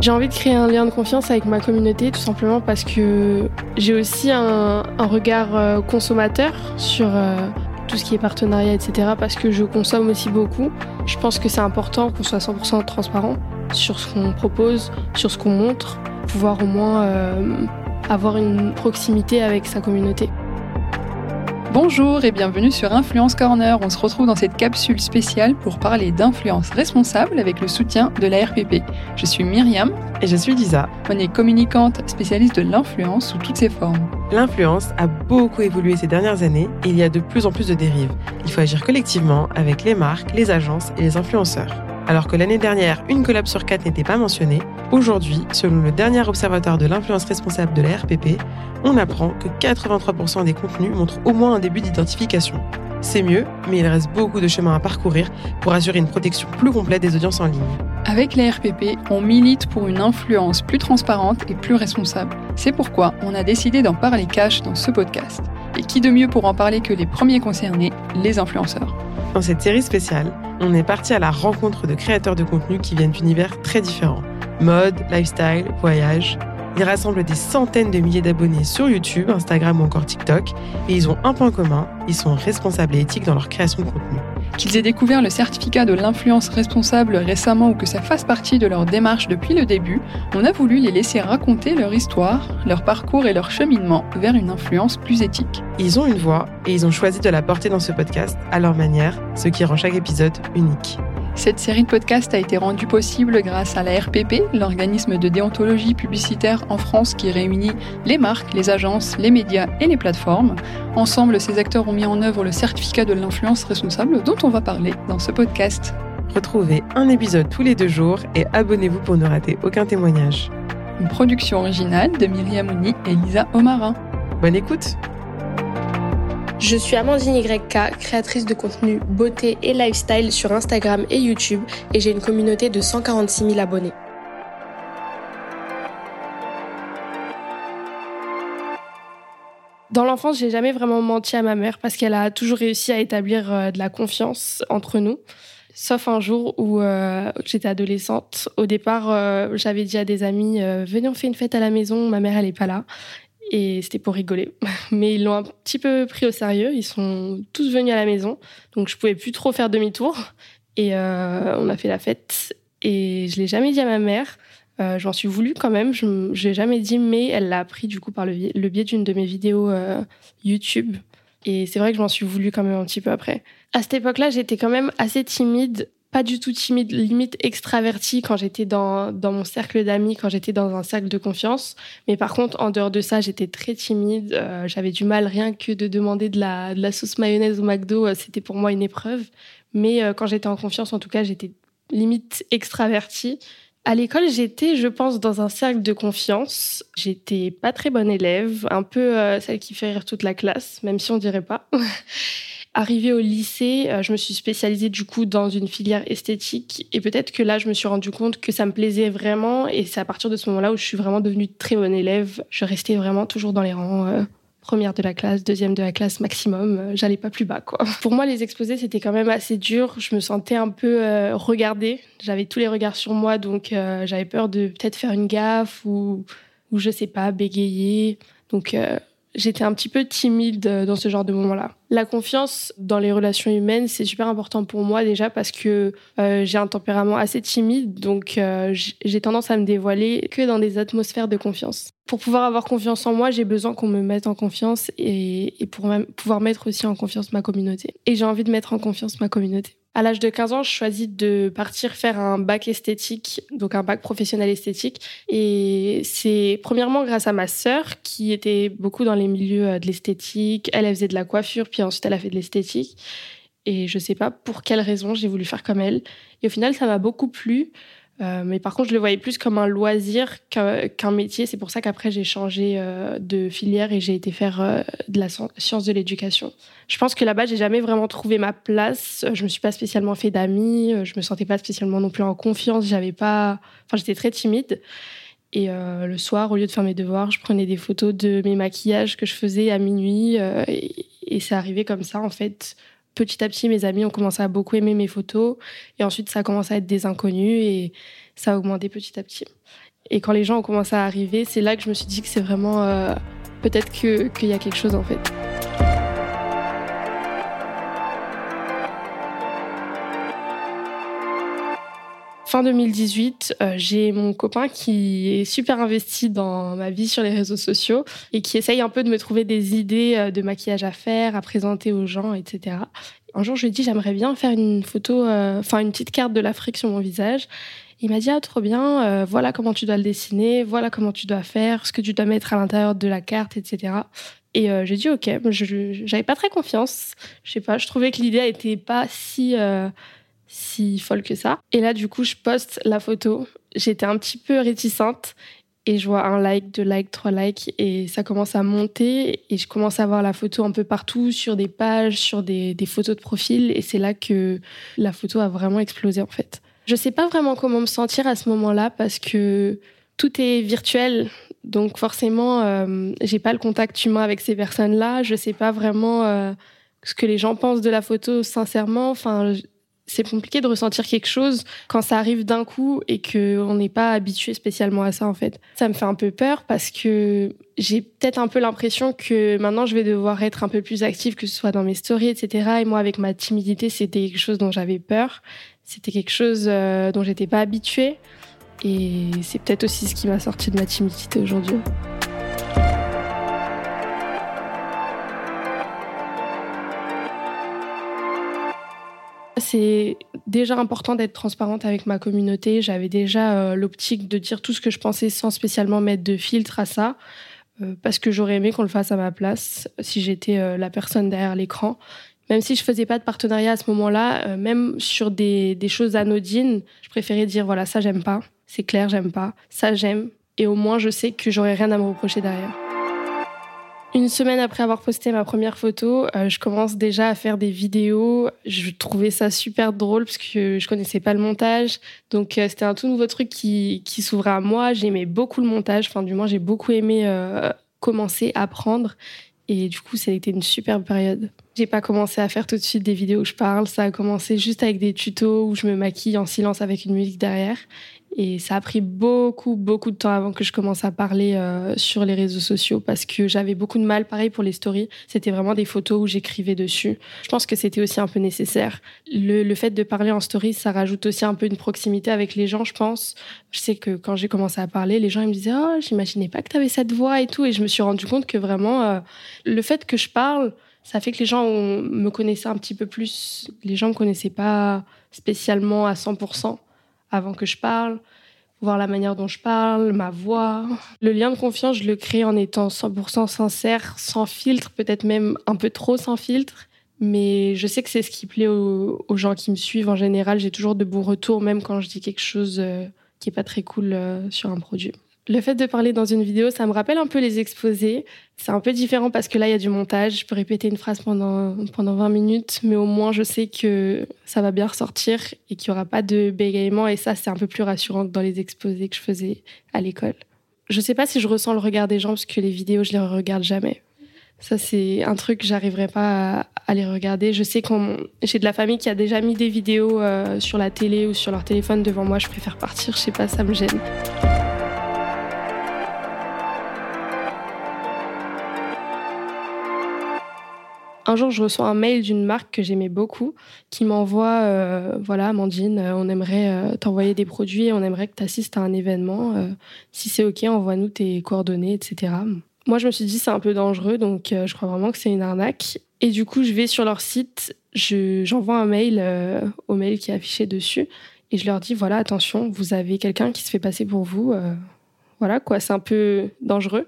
J'ai envie de créer un lien de confiance avec ma communauté tout simplement parce que j'ai aussi un, regard euh, consommateur sur euh, tout ce qui est partenariat, etc. Parce que je consomme aussi beaucoup. Je pense que c'est important qu'on soit 100% transparent sur ce qu'on propose, sur ce qu'on montre, pouvoir au moins euh, avoir une proximité avec sa communauté. Bonjour et bienvenue sur Influence Corner. On se retrouve dans cette capsule spéciale pour parler d'influence responsable avec le soutien de la RPP. Je suis Myriam. Et je suis Lisa. On est communicante spécialiste de l'influence sous toutes ses formes. L'influence a beaucoup évolué ces dernières années et il y a de plus en plus de dérives. Il faut agir collectivement avec les marques, les agences et les influenceurs. Alors que l'année dernière, une collab sur quatre n'était pas mentionnée, aujourd'hui, selon le dernier observatoire de l'influence responsable de la RPP, on apprend que 83% des contenus montrent au moins un début d'identification. C'est mieux, mais il reste beaucoup de chemin à parcourir pour assurer une protection plus complète des audiences en ligne. Avec la RPP, on milite pour une influence plus transparente et plus responsable. C'est pourquoi on a décidé d'en parler cash dans ce podcast. Et qui de mieux pour en parler que les premiers concernés, les influenceurs? Dans cette série spéciale, on est parti à la rencontre de créateurs de contenu qui viennent d'univers très différents. Mode, lifestyle, voyage. Ils rassemblent des centaines de milliers d'abonnés sur YouTube, Instagram ou encore TikTok, et ils ont un point commun, ils sont responsables et éthiques dans leur création de contenu. Qu'ils aient découvert le certificat de l'influence responsable récemment ou que ça fasse partie de leur démarche depuis le début, on a voulu les laisser raconter leur histoire, leur parcours et leur cheminement vers une influence plus éthique. Ils ont une voix et ils ont choisi de la porter dans ce podcast à leur manière, ce qui rend chaque épisode unique. Cette série de podcasts a été rendue possible grâce à la RPP, l'organisme de déontologie publicitaire en France qui réunit les marques, les agences, les médias et les plateformes. Ensemble, ces acteurs ont mis en œuvre le certificat de l'influence responsable dont on va parler dans ce podcast. Retrouvez un épisode tous les deux jours et abonnez-vous pour ne rater aucun témoignage. Une production originale de Myriam Ouni et Lisa Omarin. Bonne écoute je suis Amandine YK, créatrice de contenu beauté et lifestyle sur Instagram et YouTube et j'ai une communauté de 146 000 abonnés. Dans l'enfance, j'ai jamais vraiment menti à ma mère parce qu'elle a toujours réussi à établir euh, de la confiance entre nous. Sauf un jour où euh, j'étais adolescente. Au départ, euh, j'avais dit à des amis Venez, on fait une fête à la maison, ma mère, elle est pas là et c'était pour rigoler. Mais ils l'ont un petit peu pris au sérieux. Ils sont tous venus à la maison, donc je pouvais plus trop faire demi-tour. Et euh, on a fait la fête. Et je l'ai jamais dit à ma mère. Euh, J'en suis voulu quand même. Je ne l'ai jamais dit, mais elle l'a appris du coup par le, biais d'une de mes vidéos euh, YouTube. Et c'est vrai que je m'en suis voulu quand même un petit peu après. À cette époque-là, j'étais quand même assez timide pas du tout timide, limite extravertie quand j'étais dans, dans mon cercle d'amis, quand j'étais dans un cercle de confiance. Mais par contre, en dehors de ça, j'étais très timide. Euh, j'avais du mal rien que de demander de la, de la sauce mayonnaise au McDo. Euh, c'était pour moi une épreuve. Mais euh, quand j'étais en confiance, en tout cas, j'étais limite extravertie. À l'école, j'étais, je pense, dans un cercle de confiance. J'étais pas très bonne élève, un peu celle qui fait rire toute la classe, même si on dirait pas. Arrivée au lycée, euh, je me suis spécialisée du coup dans une filière esthétique et peut-être que là, je me suis rendu compte que ça me plaisait vraiment et c'est à partir de ce moment-là où je suis vraiment devenue très bonne élève. Je restais vraiment toujours dans les rangs. Euh, première de la classe, deuxième de la classe maximum, euh, j'allais pas plus bas quoi. Pour moi les exposés c'était quand même assez dur, je me sentais un peu regardée, j'avais tous les regards sur moi donc j'avais peur de peut-être faire une gaffe ou ou je sais pas bégayer. Donc j'étais un petit peu timide euh, dans ce genre de moment-là. La confiance dans les relations humaines, c'est super important pour moi déjà parce que euh, j'ai un tempérament assez timide, donc euh, j'ai tendance à me dévoiler que dans des atmosphères de confiance. Pour pouvoir avoir confiance en moi, j'ai besoin qu'on me mette en confiance et, et pour pouvoir mettre aussi en confiance ma communauté. Et j'ai envie de mettre en confiance ma communauté. À l'âge de 15 ans, je choisis de partir faire un bac esthétique, donc un bac professionnel esthétique. Et c'est premièrement grâce à ma sœur qui était beaucoup dans les milieux euh, de l'esthétique. Elle, elle faisait de la coiffure, puis ensuite elle a fait de l'esthétique. Et je sais pas pour quelle raison j'ai voulu faire comme elle. Et au final, ça m'a beaucoup plu. Euh, mais par contre, je le voyais plus comme un loisir qu'un métier. C'est pour ça qu'après, j'ai changé euh, de filière et j'ai été faire euh, de la science de l'éducation. Je pense que là-bas, j'ai jamais vraiment trouvé ma place. Je me suis pas spécialement fait d'amis. Je me sentais pas spécialement non plus en confiance. J'avais pas. Enfin, j'étais très timide. Et le soir, au lieu de faire mes devoirs, je prenais des photos de mes maquillages que je faisais à minuit. et, et c'est arrivé comme ça, en fait petit à petit, mes amis ont commencé à beaucoup aimer mes photos. Et ensuite, ça a commencé à être des inconnus et ça a augmenté petit à petit. Et quand les gens ont commencé à arriver, c'est là que je me suis dit que c'est vraiment euh, peut-être qu'il y a quelque chose en fait. Fin 2018, euh, j'ai mon copain qui est super investi dans ma vie sur les réseaux sociaux et qui essaye un peu de me trouver des idées euh, de maquillage à faire, à présenter aux gens, etc. Un jour, je lui ai dit j'aimerais bien faire une photo, euh, enfin une petite carte de l'Afrique sur mon visage. Il m'a dit ah trop bien, voilà comment tu dois le dessiner, voilà comment tu dois faire, ce que tu dois mettre à l'intérieur de la carte, etc. Et j'ai dit ok, j'avais pas très confiance, je sais pas, je trouvais que l'idée était pas si si folle que ça. Et là, du coup, je poste la photo. J'étais un petit peu réticente et je vois un like, deux likes, trois likes et ça commence à monter et je commence à voir la photo un peu partout sur des pages, sur des, photos de profil et c'est là que la photo a vraiment explosé en fait. Je sais pas vraiment comment me sentir à ce moment-là parce que tout est virtuel. Donc forcément, euh, j'ai pas le contact humain avec ces personnes-là. Je sais pas vraiment euh, ce que les gens pensent de la photo sincèrement. Enfin, c'est compliqué de ressentir quelque chose quand ça arrive d'un coup et qu'on n'est pas habitué spécialement à ça en fait. Ça me fait un peu peur parce que j'ai peut-être un peu l'impression que maintenant je vais devoir être un peu plus active, que ce soit dans mes stories, etc. Et moi avec ma timidité, c'était quelque chose dont j'avais peur. C'était quelque chose euh, dont j'étais pas habituée. Et c'est peut-être aussi ce qui m'a sorti de ma timidité aujourd'hui. C'est déjà important d'être transparente avec ma communauté. J'avais déjà euh, l'optique de dire tout ce que je pensais sans spécialement mettre de filtre à ça, euh, parce que j'aurais aimé qu'on le fasse à ma place si j'étais euh, la personne derrière l'écran. Même si je faisais pas de partenariat à ce moment-là, même sur des, des choses anodines, je préférais dire voilà ça j'aime pas, c'est clair j'aime pas, ça j'aime, et au moins je sais que j'aurais rien à me reprocher derrière. Une semaine après avoir posté ma première photo, euh, je commence déjà à faire des vidéos. Je trouvais ça super drôle parce que je connaissais pas le montage. Donc euh, c'était un tout nouveau truc qui, s'ouvrait à moi. J'aimais beaucoup le montage. Enfin, du moins, j'ai beaucoup aimé euh, commencer à apprendre. Et du coup, ça a été une superbe période. J'ai pas commencé à faire tout de suite des vidéos où je parle. Ça a commencé juste avec des tutos où je me maquille en silence avec une musique derrière. Et ça a pris beaucoup, beaucoup de temps avant que je commence à parler euh, sur les réseaux sociaux parce que j'avais beaucoup de mal. Pareil pour les stories, c'était vraiment des photos où j'écrivais dessus. Je pense que c'était aussi un peu nécessaire. Le, le, fait de parler en story, ça rajoute aussi un peu une proximité avec les gens, je pense. Je sais que quand j'ai commencé à parler, les gens ils me disaient Oh, j'imaginais pas que tu avais cette voix et tout. Et je me suis rendu compte que vraiment, euh, le fait que je parle, ça fait que les gens me connaissaient un petit peu plus. Les gens me connaissaient pas spécialement à 100% avant que je parle, voir la manière dont je parle, ma voix. Le lien de confiance, je le crée en étant 100% sincère, sans filtre, peut-être même un peu trop sans filtre. Mais je sais que c'est ce qui plaît aux, gens qui me suivent en général. J'ai toujours de bons retours, même quand je dis quelque chose euh, qui est pas très cool euh, sur un produit. Le fait de parler dans une vidéo, ça me rappelle un peu les exposés. C'est un peu différent parce que là, il y a du montage. Je peux répéter une phrase pendant, pendant 20 minutes, mais au moins, je sais que ça va bien ressortir et qu'il n'y aura pas de bégaiement. Et ça, c'est un peu plus rassurant que dans les exposés que je faisais à l'école. Je ne sais pas si je ressens le regard des gens parce que les vidéos, je les regarde jamais. Ça, c'est un truc que j'arriverai pas à, les regarder. Je sais que j'ai de la famille qui a déjà mis des vidéos euh, sur la télé ou sur leur téléphone devant moi. Je préfère partir. Je sais pas, ça me gêne. Un jour, je reçois un mail d'une marque que j'aimais beaucoup qui m'envoie euh, Voilà, Amandine, euh, on aimerait euh, t'envoyer des produits et on aimerait que tu assistes à un événement. si c'est OK, envoie-nous tes coordonnées, etc. Moi, je me suis dit C'est un peu dangereux, donc je crois vraiment que c'est une arnaque. Et du coup, je vais sur leur site, j'envoie un mail au mail qui est affiché dessus et je leur dis Voilà, attention, vous avez quelqu'un qui se fait passer pour vous. voilà, quoi, c'est un peu dangereux.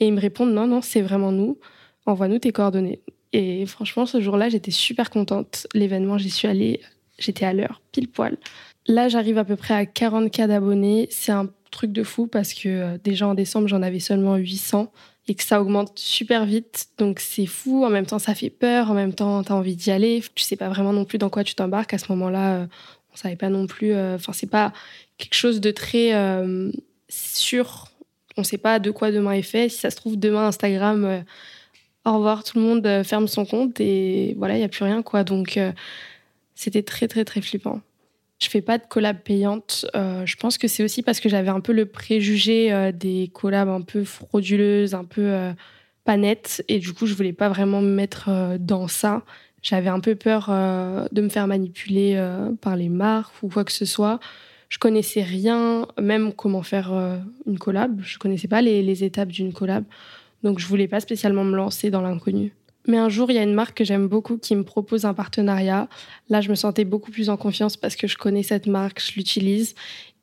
Et ils me répondent Non, non, c'est vraiment nous. Envoie-nous tes coordonnées. Et franchement, ce jour-là, j'étais super contente. L'événement, j'y suis allée, j'étais à l'heure, pile poil. Là, j'arrive à peu près à 40 cas d'abonnés. C'est un truc de fou parce que euh, déjà en décembre, j'en avais seulement 800 et que ça augmente super vite. Donc c'est fou. En même temps, ça fait peur. En même temps, tu as envie d'y aller. Tu sais pas vraiment non plus dans quoi tu t'embarques. À ce moment-là, euh, on savait pas non plus. Euh, enfin, c'est pas quelque chose de très sûr. On sait pas de quoi demain est fait. Si ça se trouve, demain, Instagram au revoir, tout le monde euh, ferme son compte et voilà, il n'y a plus rien, quoi. Donc, euh, c'était très, très, très flippant. Je fais pas de collab payante. Euh, je pense que c'est aussi parce que j'avais un peu le préjugé des collabs un peu frauduleuses, un peu pas nettes. Et du coup, je voulais pas vraiment me mettre dans ça. J'avais un peu peur de me faire manipuler par les marques ou quoi que ce soit. Je connaissais rien, même comment faire une collab. Je connaissais pas les étapes d'une collab. Donc, je voulais pas spécialement me lancer dans l'inconnu. Mais un jour, il y a une marque que j'aime beaucoup qui me propose un partenariat. Là, je me sentais beaucoup plus en confiance parce que je connais cette marque, je l'utilise.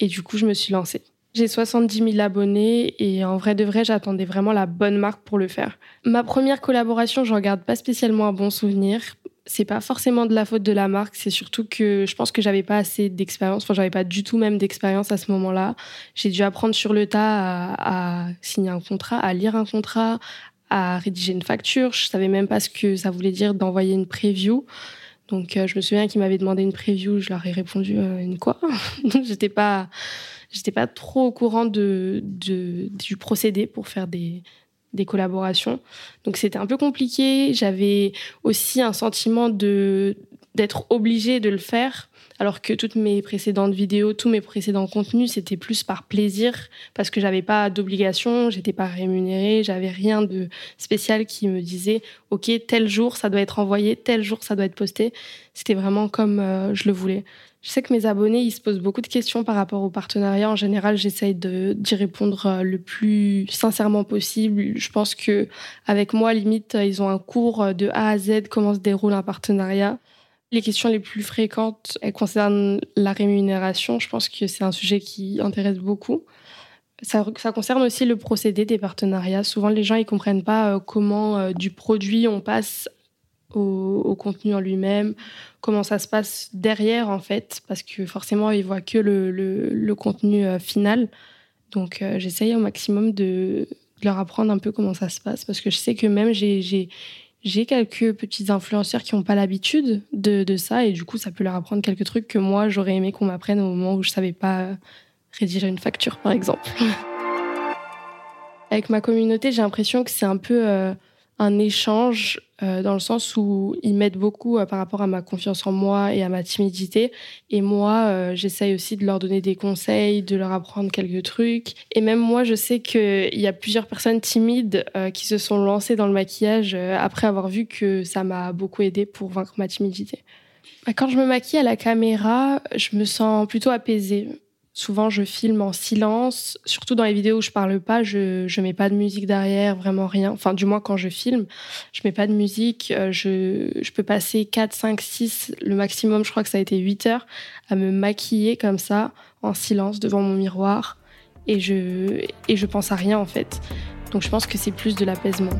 Et du coup, je me suis lancée. J'ai 70 000 abonnés et en vrai de vrai, j'attendais vraiment la bonne marque pour le faire. Ma première collaboration, j'en garde pas spécialement un bon souvenir. C'est pas forcément de la faute de la marque, c'est surtout que je pense que j'avais pas assez d'expérience. Enfin, j'avais pas du tout même d'expérience à ce moment-là. J'ai dû apprendre sur le tas à, signer un contrat, à lire un contrat, à rédiger une facture. Je savais même pas ce que ça voulait dire d'envoyer une preview. Donc euh, je me souviens qu'ils m'avaient demandé une preview, je leur ai répondu euh, une quoi? Donc j'étais pas j'étais pas trop au courant du procédé pour faire des des collaborations. Donc c'était un peu compliqué, j'avais aussi un sentiment de d'être obligée de le faire alors que toutes mes précédentes vidéos, tous mes précédents contenus, c'était plus par plaisir parce que j'avais pas d'obligation, j'étais pas rémunérée, j'avais rien de spécial qui me disait OK, tel jour ça doit être envoyé, tel jour ça doit être posté. C'était vraiment comme euh, je le voulais. Je sais que mes abonnés, ils se posent beaucoup de questions par rapport au partenariat. En général, j'essaye d'y répondre euh, le plus sincèrement possible. Je pense que avec moi, limite, ils ont un cours de A à Z comment se déroule un partenariat. Les questions les plus fréquentes elles concernent la rémunération. Je pense que c'est un sujet qui intéresse beaucoup. Ça, concerne aussi le procédé des partenariats. Souvent, les gens ils comprennent pas euh, comment euh, du produit on passe au, contenu en lui-même, comment ça se passe derrière en fait, parce que forcément ils voient que le, le, contenu euh, final. Donc, j'essaye au maximum de, leur apprendre un peu comment ça se passe, parce que je sais que même j'ai quelques petits influenceurs qui n'ont pas l'habitude de, de, ça et du coup ça peut leur apprendre quelques trucs que moi j'aurais aimé qu'on m'apprenne au moment où je savais pas rédiger une facture par exemple. Avec ma communauté, j'ai l'impression que c'est un peu euh, un échange euh, dans le sens où ils m'aident beaucoup euh, par rapport à ma confiance en moi et à ma timidité. Et moi, euh, j'essaye aussi de leur donner des conseils, de leur apprendre quelques trucs. Et même moi, je sais qu'il y a plusieurs personnes timides qui se sont lancées dans le maquillage après avoir vu que ça m'a beaucoup aidé pour vaincre ma timidité. Quand je me maquille à la caméra, je me sens plutôt apaisée. Souvent, je filme en silence. Surtout dans les vidéos où je parle pas, je je mets pas de musique derrière, vraiment rien. Enfin, du moins quand je filme, je mets pas de musique. Euh, je, je peux passer 4, 5, 6, le maximum, je crois que ça a été 8 heures, à me maquiller comme ça, en silence, devant mon miroir. Et je, et je pense à rien, en fait. Donc, je pense que c'est plus de l'apaisement.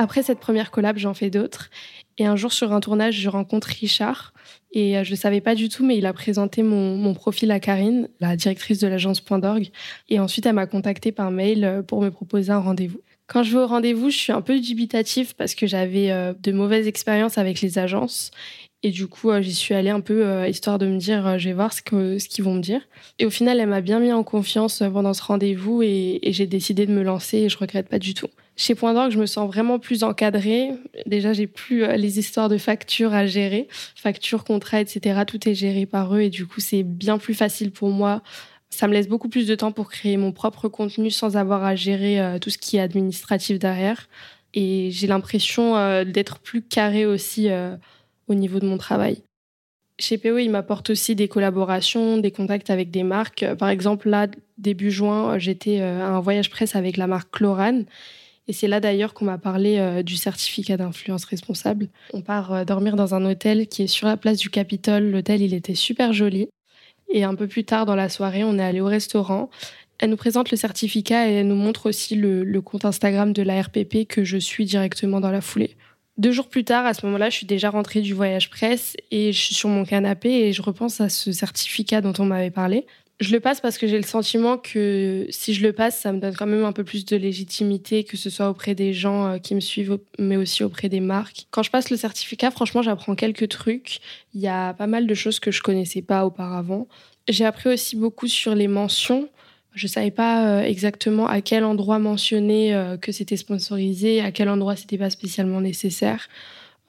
Après cette première collab, j'en fais d'autres. Et un jour, sur un tournage, je rencontre Richard. Et euh, je ne savais pas du tout, mais il a présenté mon, profil à Karine, la directrice de l'agence Point d'orgue. Et ensuite, elle m'a contacté par mail euh, pour me proposer un rendez-vous. Quand je vais au rendez-vous, je suis un peu dubitative parce que j'avais euh, de mauvaises expériences avec les agences. Et du coup, j'y suis allée un peu histoire de me dire, je vais voir ce qu'ils vont me dire. Et au final, elle m'a bien mis en confiance pendant ce rendez-vous et, j'ai décidé de me lancer et je regrette pas du tout. Chez Point d'Orgue, je me sens vraiment plus encadrée. Déjà, j'ai plus euh, les histoires de factures à gérer. Factures, contrats, etc. Tout est géré par eux et du coup, c'est bien plus facile pour moi. Ça me laisse beaucoup plus de temps pour créer mon propre contenu sans avoir à gérer euh, tout ce qui est administratif derrière. Et j'ai l'impression euh, d'être plus carré aussi au niveau de mon travail. Chez PO, il m'apporte aussi des collaborations, des contacts avec des marques. Par exemple, là, début juin, j'étais à un voyage presse avec la marque Chlorane et c'est là d'ailleurs qu'on m'a parlé euh, du certificat d'influence responsable. On part euh, dormir dans un hôtel qui est sur la place du Capitole. L'hôtel, il était super joli. Et un peu plus tard dans la soirée, on est allé au restaurant. Elle nous présente le certificat et elle nous montre aussi le, le compte Instagram de la RPP que je suis directement dans la foulée. Deux jours plus tard, à ce moment-là, je suis déjà rentrée du voyage presse et je suis sur mon canapé et je repense à ce certificat dont on m'avait parlé je le passe parce que j'ai le sentiment que si je le passe, ça me donne quand même un peu plus de légitimité, que ce soit auprès des gens euh, qui me suivent, mais aussi auprès des marques. Quand je passe le certificat, franchement, j'apprends quelques trucs. Il y a pas mal de choses que je connaissais pas auparavant. J'ai appris aussi beaucoup sur les mentions Je savais pas exactement à quel endroit mentionner que c'était sponsorisé, à quel endroit c'était pas spécialement nécessaire.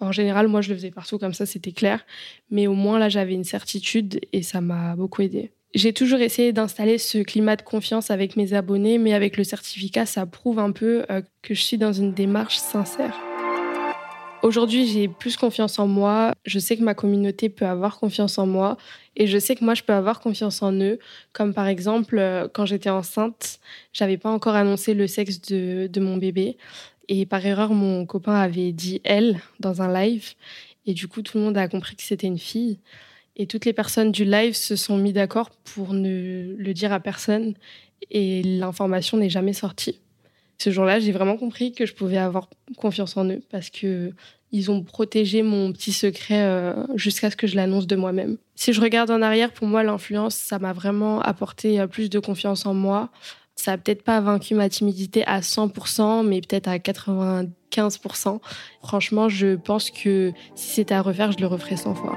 En général, moi, je le faisais partout comme ça, c'était clair. Mais au moins, là, j'avais une certitude et ça m'a beaucoup aidé. J'ai toujours essayé d'installer ce climat de confiance avec mes abonnés, mais avec le certificat, ça prouve un peu euh, que je suis dans une démarche sincère. Aujourd'hui, j'ai plus confiance en moi. Je sais que ma communauté peut avoir confiance en moi et je sais que moi, je peux avoir confiance en eux. Comme par exemple, euh, quand j'étais enceinte, j'avais pas encore annoncé le sexe de, de mon bébé et par erreur, mon copain avait dit elle dans un live et du coup, tout le monde a compris que c'était une fille. Et toutes les personnes du live se sont mis d'accord pour ne le dire à personne et l'information n'est jamais sortie. Ce jour-là, j'ai vraiment compris que je pouvais avoir confiance en eux parce que ils ont protégé mon petit secret euh, jusqu'à ce que je l'annonce de moi-même. Si je regarde en arrière, pour moi, l'influence, ça m'a vraiment apporté euh, plus de confiance en moi. Ça n'a peut-être pas vaincu ma timidité à 100%, mais peut-être à 95%. Franchement, je pense que si c'était à refaire, je le referais 100 fois.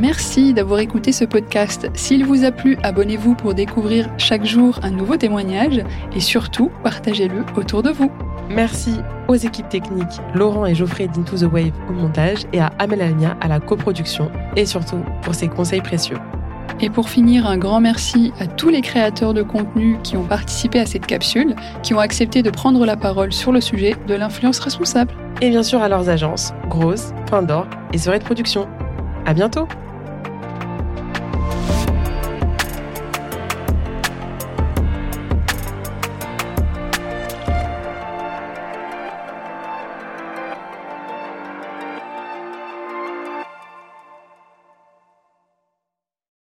Merci d'avoir écouté ce podcast. S'il vous a plu, abonnez-vous pour découvrir chaque jour un nouveau témoignage et surtout, partagez-le autour de vous. Merci aux équipes techniques Laurent et Geoffrey d'Into the Wave au montage et à Amel Alnia à la coproduction et surtout pour ses conseils précieux. Et pour finir, un grand merci à tous les créateurs de contenu qui ont participé à cette capsule, qui ont accepté de prendre la parole sur le sujet de l'influence responsable. Et bien sûr à leurs agences, Grosse, Point d'Or et Soirée de Production. À bientôt!